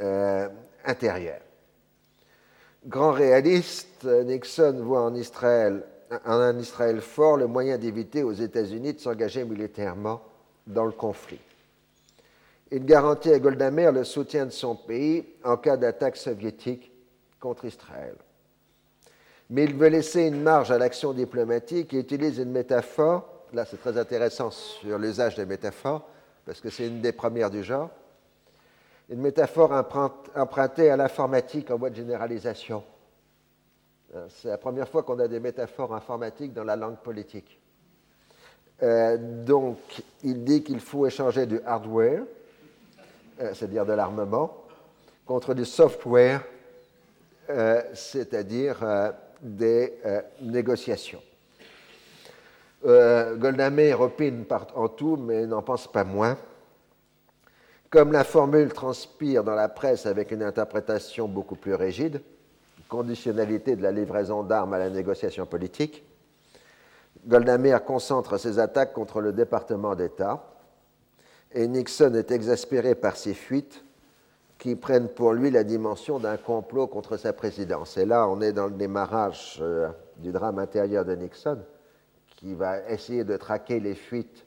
euh, intérieure. Grand réaliste, Nixon voit en Israël, en un Israël fort le moyen d'éviter aux États-Unis de s'engager militairement dans le conflit. Il garantit à Golda Meir le soutien de son pays en cas d'attaque soviétique contre Israël. Mais il veut laisser une marge à l'action diplomatique et utilise une métaphore, là c'est très intéressant sur l'usage des métaphores, parce que c'est une des premières du genre, une métaphore empruntée à l'informatique en voie de généralisation. Euh, c'est la première fois qu'on a des métaphores informatiques dans la langue politique. Euh, donc, il dit qu'il faut échanger du hardware, euh, c'est-à-dire de l'armement, contre du software, c'est-à-dire des négociations. Golda Meir opine en tout, mais n'en pense pas moins. Comme la formule transpire dans la presse avec une interprétation beaucoup plus rigide, conditionnalité de la livraison d'armes à la négociation politique, Golda Meir concentre ses attaques contre le département d'État, et Nixon est exaspéré par ces fuites qui prennent pour lui la dimension d'un complot contre sa présidence. Et là, on est dans le démarrage euh, du drame intérieur de Nixon, qui va essayer de traquer les fuites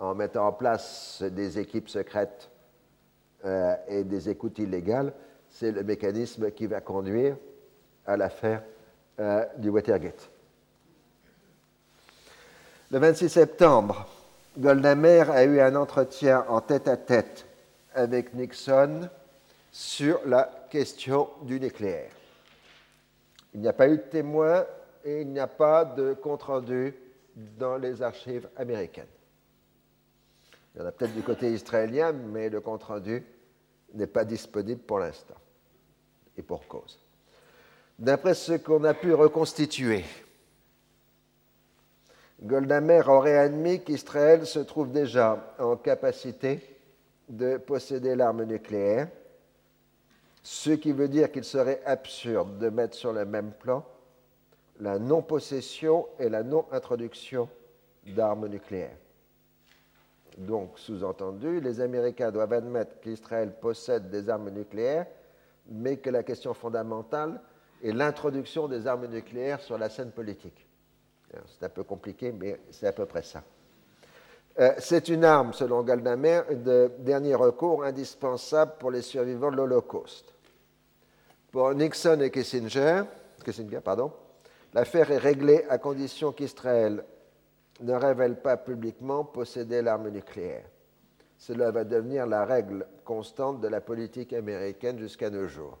en mettant en place des équipes secrètes euh, et des écoutes illégales. C'est le mécanisme qui va conduire à l'affaire euh, du Watergate. Le 26 septembre, Golda Meir a eu un entretien en tête-à-tête avec Nixon sur la question du nucléaire. Il n'y a pas eu de témoin et il n'y a pas de compte-rendu dans les archives américaines. Il y en a peut-être du côté israélien, mais le compte-rendu n'est pas disponible pour l'instant, et pour cause. D'après ce qu'on a pu reconstituer, Golda Meir aurait admis qu'Israël se trouve déjà en capacité de posséder l'arme nucléaire, ce qui veut dire qu'il serait absurde de mettre sur le même plan la non-possession et la non-introduction d'armes nucléaires. Donc, sous-entendu, les Américains doivent admettre qu'Israël possède des armes nucléaires, mais que la question fondamentale est l'introduction des armes nucléaires sur la scène politique. C'est un peu compliqué, mais c'est à peu près ça. Euh, c'est une arme, selon Galdamer, de dernier recours indispensable pour les survivants de l'Holocauste. Pour Nixon et Kissinger, Kissinger, pardon, l'affaire est réglée à condition qu'Israël ne révèle pas publiquement posséder l'arme nucléaire. Cela va devenir la règle constante de la politique américaine jusqu'à nos jours.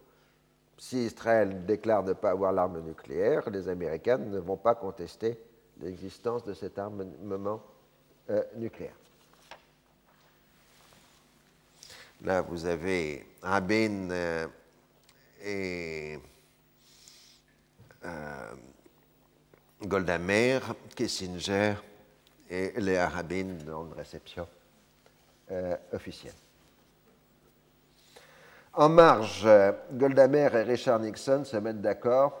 Si Israël déclare ne pas avoir l'arme nucléaire, les Américains ne vont pas contester l'existence de cet armement euh, nucléaire. Là, vous avez Rabin euh, et euh, Golda Meir, Kissinger et Léa Rabin dans une réception officielle. En marge, Golda Meir et Richard Nixon se mettent d'accord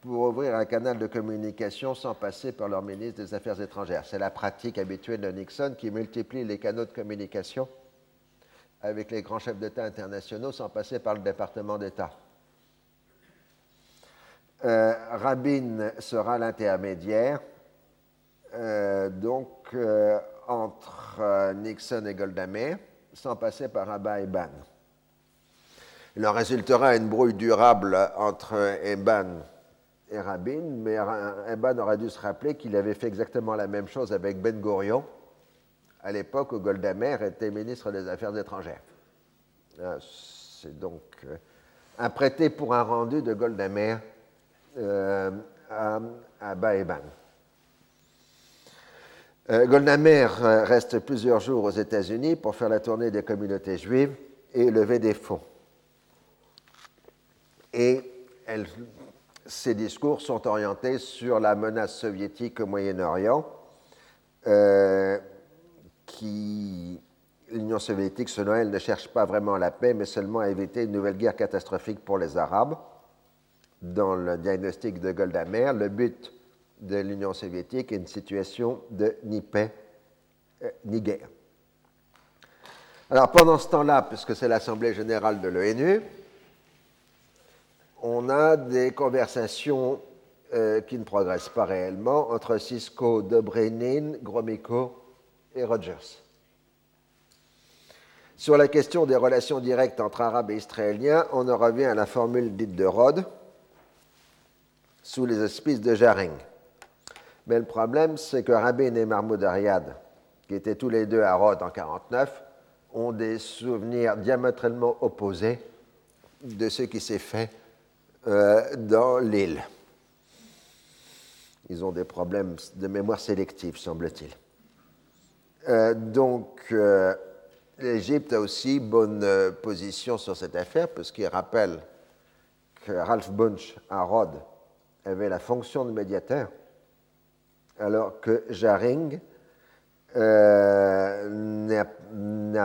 pour ouvrir un canal de communication sans passer par leur ministre des Affaires étrangères. C'est la pratique habituelle de Nixon qui multiplie les canaux de communication avec les grands chefs d'État internationaux sans passer par le département d'État. Euh, Rabin sera l'intermédiaire euh, donc euh, entre Nixon et Golda Meir sans passer par Abba Eban. Il en résultera une brouille durable entre Eban et Rabin, mais Eban aurait dû se rappeler qu'il avait fait exactement la même chose avec Ben Gurion à l'époque où Golda Meir était ministre des Affaires étrangères. C'est donc un prêté pour un rendu de Golda Meir à, à Baeban. Euh, Golda Meir reste plusieurs jours aux États-Unis pour faire la tournée des communautés juives et lever des fonds et ses discours sont orientés sur la menace soviétique au Moyen-Orient, euh, qui l'Union soviétique, selon elle, ne cherche pas vraiment la paix, mais seulement à éviter une nouvelle guerre catastrophique pour les Arabes. Dans le diagnostic de Golda Meir, le but de l'Union soviétique est une situation de ni paix euh, ni guerre. Alors pendant ce temps-là, puisque c'est l'Assemblée générale de l'ONU, on a des conversations euh, qui ne progressent pas réellement entre Cisco, Dobrynin, Gromyko et Rogers. Sur la question des relations directes entre Arabes et Israéliens, on en revient à la formule dite de Rhodes, sous les auspices de Jaring. Mais le problème, c'est que Rabin et Mahmoud Ariad, qui étaient tous les deux à Rhodes en 1949, ont des souvenirs diamétralement opposés de ce qui s'est fait euh, dans l'île. Ils ont des problèmes de mémoire sélective, semble-t-il. Euh, donc, euh, l'Égypte a aussi bonne position sur cette affaire, puisqu'il rappelle que Ralph Bunch à Rhodes avait la fonction de médiateur, alors que Jaring n'a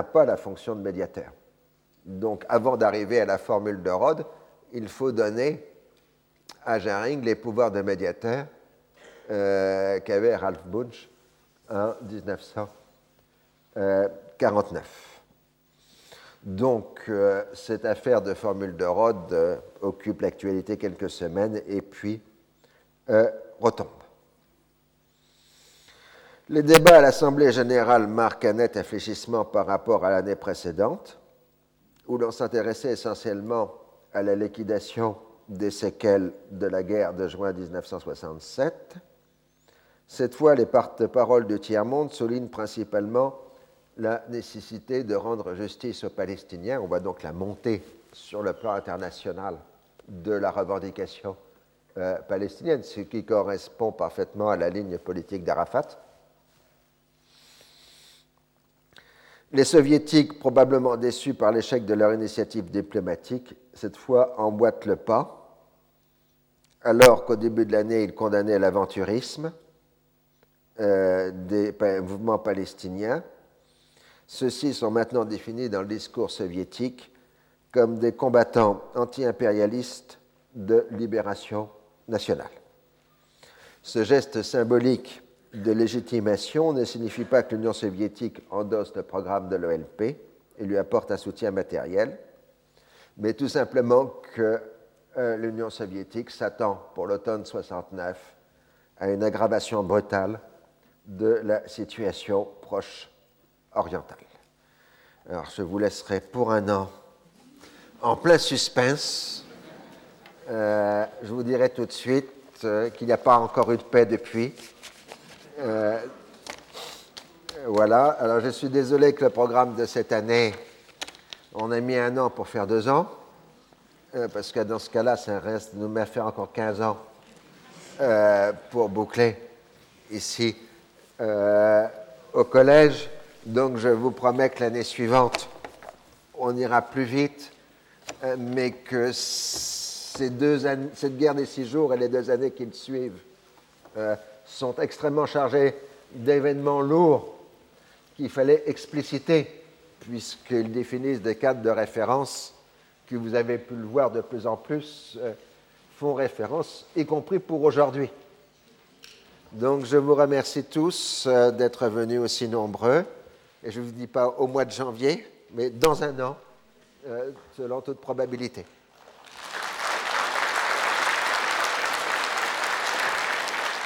pas la fonction de médiateur. Donc, avant d'arriver à la formule de Rhodes, il faut donner à Jaring les pouvoirs de médiateur euh, qu'avait Ralph Bunch en 1949. Donc, euh, cette affaire de formule de Rhodes euh, occupe l'actualité quelques semaines et puis retombe. Les débats à l'Assemblée générale marquent un net infléchissement par rapport à l'année précédente, où l'on s'intéressait essentiellement à la liquidation des séquelles de la guerre de juin 1967. Cette fois, les porte-paroles du tiers-monde soulignent principalement la nécessité de rendre justice aux Palestiniens. On voit donc la montée sur le plan international de la revendication euh, palestinienne, ce qui correspond parfaitement à la ligne politique d'Arafat. Les soviétiques, probablement déçus par l'échec de leur initiative diplomatique, cette fois emboîtent le pas, alors qu'au début de l'année, ils condamnaient l'aventurisme euh, des mouvements palestiniens. Ceux-ci sont maintenant définis dans le discours soviétique comme des combattants anti-impérialistes de libération nationale. Ce geste symbolique de légitimation ne signifie pas que l'Union soviétique endosse le programme de l'OLP et lui apporte un soutien matériel, mais tout simplement que euh, l'Union soviétique s'attend pour l'automne 69 à une aggravation brutale de la situation proche orientale. Alors je vous laisserai pour un an en plein suspense Euh, je vous dirai tout de suite euh, qu'il n'y a pas encore eu de paix depuis. Euh, voilà. Alors, je suis désolé que le programme de cette année, on a mis un an pour faire deux ans, parce que dans ce cas-là, ça reste nous met à faire encore 15 ans pour boucler ici au collège. Donc, je vous promets que l'année suivante, on ira plus vite, mais que ces deux cette guerre des six jours et les deux années qui le suivent euh, sont extrêmement chargées d'événements lourds qu'il fallait expliciter, puisqu'ils définissent des cadres de référence que vous avez pu le voir de plus en plus, euh, font référence, y compris pour aujourd'hui. Donc je vous remercie tous euh, d'être venus aussi nombreux, et je ne vous dis pas au mois de janvier, mais dans un an, selon toute probabilité.